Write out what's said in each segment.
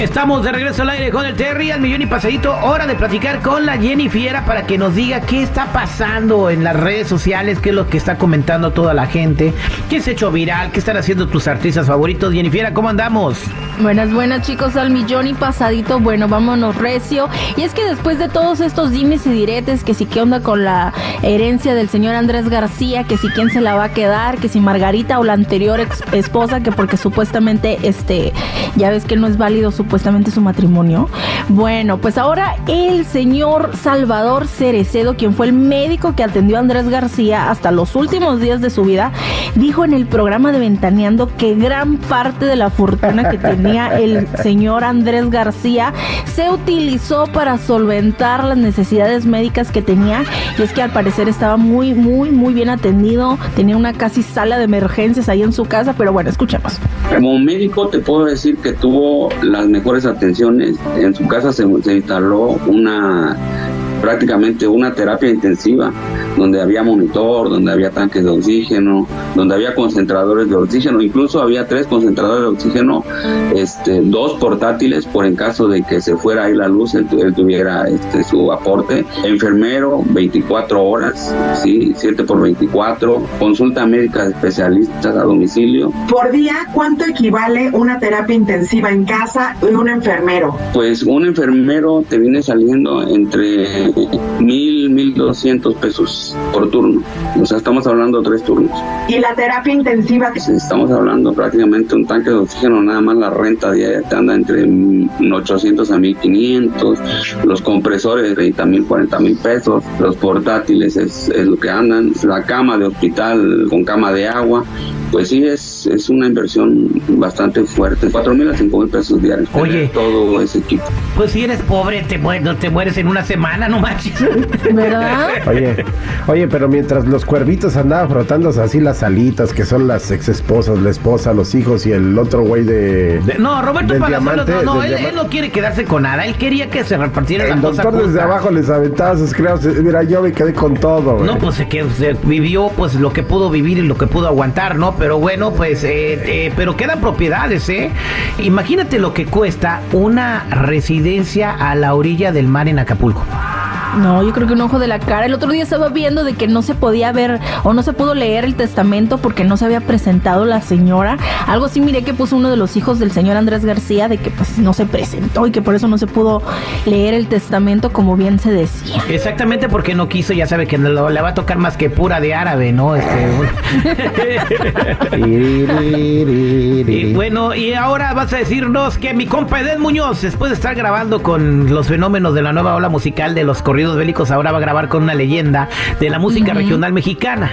Estamos de regreso al aire con el Terry, al millón y pasadito. Hora de platicar con la Jenny Fiera para que nos diga qué está pasando en las redes sociales, qué es lo que está comentando toda la gente, qué se ha hecho viral, qué están haciendo tus artistas favoritos. Jenny Fiera, ¿cómo andamos? Buenas, buenas chicos, al millón y pasadito. Bueno, vámonos recio. Y es que después de todos estos dimes y diretes, que si qué onda con la herencia del señor Andrés García, que si quién se la va a quedar, que si Margarita o la anterior esposa, que porque supuestamente, este, ya ves que no es válido su supuestamente su matrimonio. Bueno, pues ahora el señor Salvador Cerecedo, quien fue el médico que atendió a Andrés García hasta los últimos días de su vida, dijo en el programa de Ventaneando que gran parte de la fortuna que tenía el señor Andrés García se utilizó para solventar las necesidades médicas que tenía y es que al parecer estaba muy, muy, muy bien atendido, tenía una casi sala de emergencias ahí en su casa, pero bueno, escuchemos. Como médico te puedo decir que tuvo las mejores atenciones. En su casa se, se instaló una prácticamente una terapia intensiva, donde había monitor, donde había tanques de oxígeno, donde había concentradores de oxígeno, incluso había tres concentradores de oxígeno, este, dos portátiles por en caso de que se fuera ahí la luz, él, tuviera este, su aporte, enfermero 24 horas, sí, 7 por 24, consulta médica de especialistas a domicilio. Por día, ¿cuánto equivale una terapia intensiva en casa y un enfermero? Pues un enfermero te viene saliendo entre mil, mil doscientos pesos por turno. O sea, estamos hablando de tres turnos. ¿Y la terapia intensiva? Estamos hablando prácticamente un tanque de oxígeno, nada más la renta diaria te anda entre 800 a 1500, los compresores 30 mil, 40 mil pesos, los portátiles es, es lo que andan, la cama de hospital con cama de agua, pues sí, es, es una inversión bastante fuerte. 4 mil a 5 mil pesos diarios. Oye. Todo ese equipo. Pues si eres pobre, te, mueres, te mueres en una semana, no manches. ¿Verdad? Oye, oye, pero mientras los cuervitos andaban frotándose así las alitas, que son las ex esposas, la esposa, los hijos y el otro güey de, de, No, Roberto Palazuelos, diamante, no, no, él, no quiere quedarse con nada. Él quería que se repartiera El la cosa doctor desde justa. abajo les aventaba sus creos. Mira, yo me quedé con todo, güey. No, pues se, que, se vivió pues lo que pudo vivir y lo que pudo aguantar, ¿no? Pero bueno, pues, eh, eh, pero quedan propiedades, ¿eh? Imagínate lo que cuesta una residencia a la orilla del mar en Acapulco. No, yo creo que un ojo de la cara. El otro día estaba viendo de que no se podía ver o no se pudo leer el testamento porque no se había presentado la señora. Algo así miré que puso uno de los hijos del señor Andrés García de que pues no se presentó y que por eso no se pudo leer el testamento como bien se decía. Exactamente porque no quiso, ya sabe que le va a tocar más que pura de árabe, ¿no? Este, y bueno, y ahora vas a decirnos que mi compa Edén Muñoz, después de estar grabando con los fenómenos de la nueva ola musical de los corridos bélicos, ahora va a grabar con una leyenda de la música regional mexicana.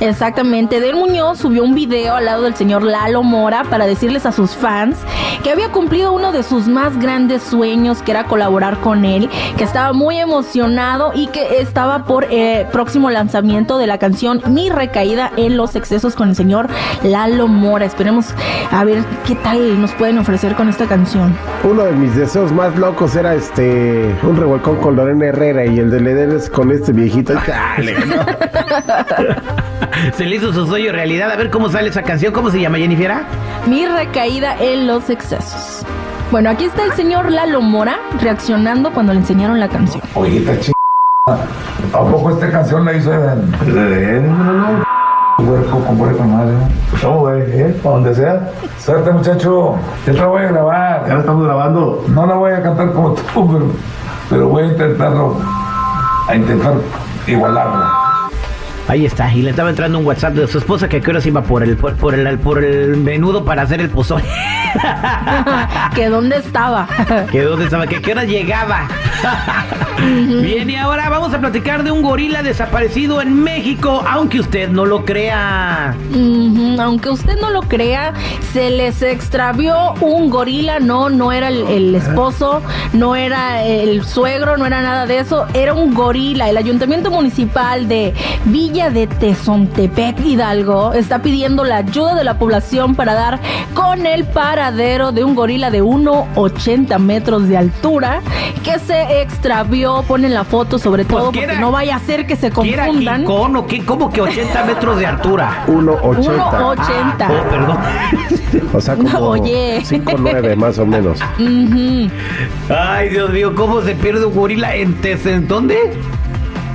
Exactamente. Del Muñoz subió un video al lado del señor Lalo Mora para decirles a sus fans que había cumplido uno de sus más grandes sueños, que era colaborar con él, que estaba muy emocionado y que estaba por eh, próximo lanzamiento de la canción Mi recaída en los excesos con el señor Lalo Mora. Esperemos a ver qué tal nos pueden ofrecer con esta canción. Uno de mis deseos más locos era este un revolcón con Lorena Herrera y el de Leder es con este viejito. Chale, ¿no? Se le hizo su sueño realidad. A ver cómo sale esa canción. ¿Cómo se llama, Jennifer? Mi recaída en los excesos. Bueno, aquí está el señor Lalo Mora reaccionando cuando le enseñaron la canción. Oye, ch... ¿A poco esta canción la hizo Eden? Eden, Huerco con huerco madre. No, güey, ¿eh? Para donde sea. Suerte, muchacho. Yo te la voy a grabar. Ya la estamos grabando. No la voy a cantar como tú, pero, pero voy a intentarlo. A intentar igualarla. Ahí está, y le estaba entrando un WhatsApp de su esposa que a qué horas iba por el por, por el por el menudo para hacer el pozole. que dónde estaba. que dónde estaba, que qué hora llegaba. Bien, y ahora vamos a platicar de un gorila desaparecido en México, aunque usted no lo crea. Aunque usted no lo crea, se les extravió un gorila. No, no era el, el esposo, no era el suegro, no era nada de eso. Era un gorila. El ayuntamiento municipal de Villa de Tezontepec, Hidalgo, está pidiendo la ayuda de la población para dar con el paradero de un gorila de 1,80 metros de altura que se extravió. Ponen la foto sobre Pues, todo ¿qué porque era? no vaya a ser que se ¿Qué era confundan. King Kong o qué? ¿Cómo que 80 metros de altura? 1.80. 1,80. Oh, perdón. O sea, como Oye. 5.9 más o menos. Ay, Dios mío, ¿cómo se pierde un gorila en Tez... ¿En dónde?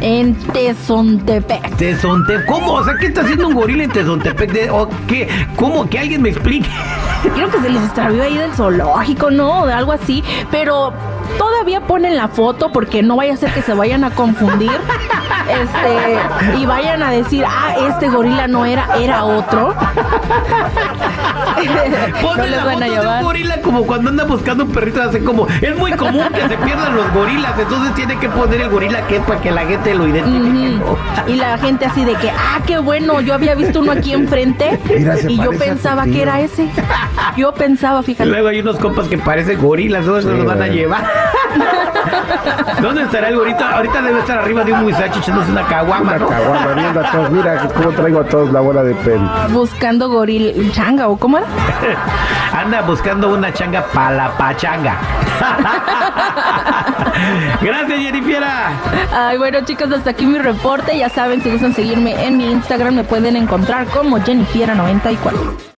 En Tezontepec. Tezontepec. ¿Cómo? O sea, ¿qué está haciendo un gorila en Tezontepec? De- ¿O qué? ¿Cómo? Que alguien me explique. Creo que se les extravió ahí del zoológico, ¿no? O de algo así. Pero todavía ponen la foto porque no vaya a ser que se vayan a confundir. Este, y vayan a decir, ah, este gorila no era, era otro. Ponme no la van foto a de un llevar. gorila como cuando anda buscando un perrito. Hace como, es muy común que se pierdan los gorilas. Entonces tiene que poner el gorila que es para que la gente lo identifique. Y la gente así de que, ah, qué bueno, yo había visto uno aquí enfrente Mira, y yo pensaba que era ese. Yo pensaba, fíjate. Luego hay unos compas que parecen gorilas, ¿dónde se los van a llevar? ¿Dónde estará el gorita? Ahorita debe estar arriba de un muisacho echándose una caguama, Una ¿no? caguama, viendo a todos. Mira cómo traigo a todos la bola de pelo. Buscando gorila, changa, ¿o cómo era? Anda buscando una changa para la pachanga. Gracias, Jennifiera. Ay, bueno, chicos, hasta aquí mi reporte. Ya saben, si gustan seguirme en mi Instagram, me pueden encontrar como Jennifiera94.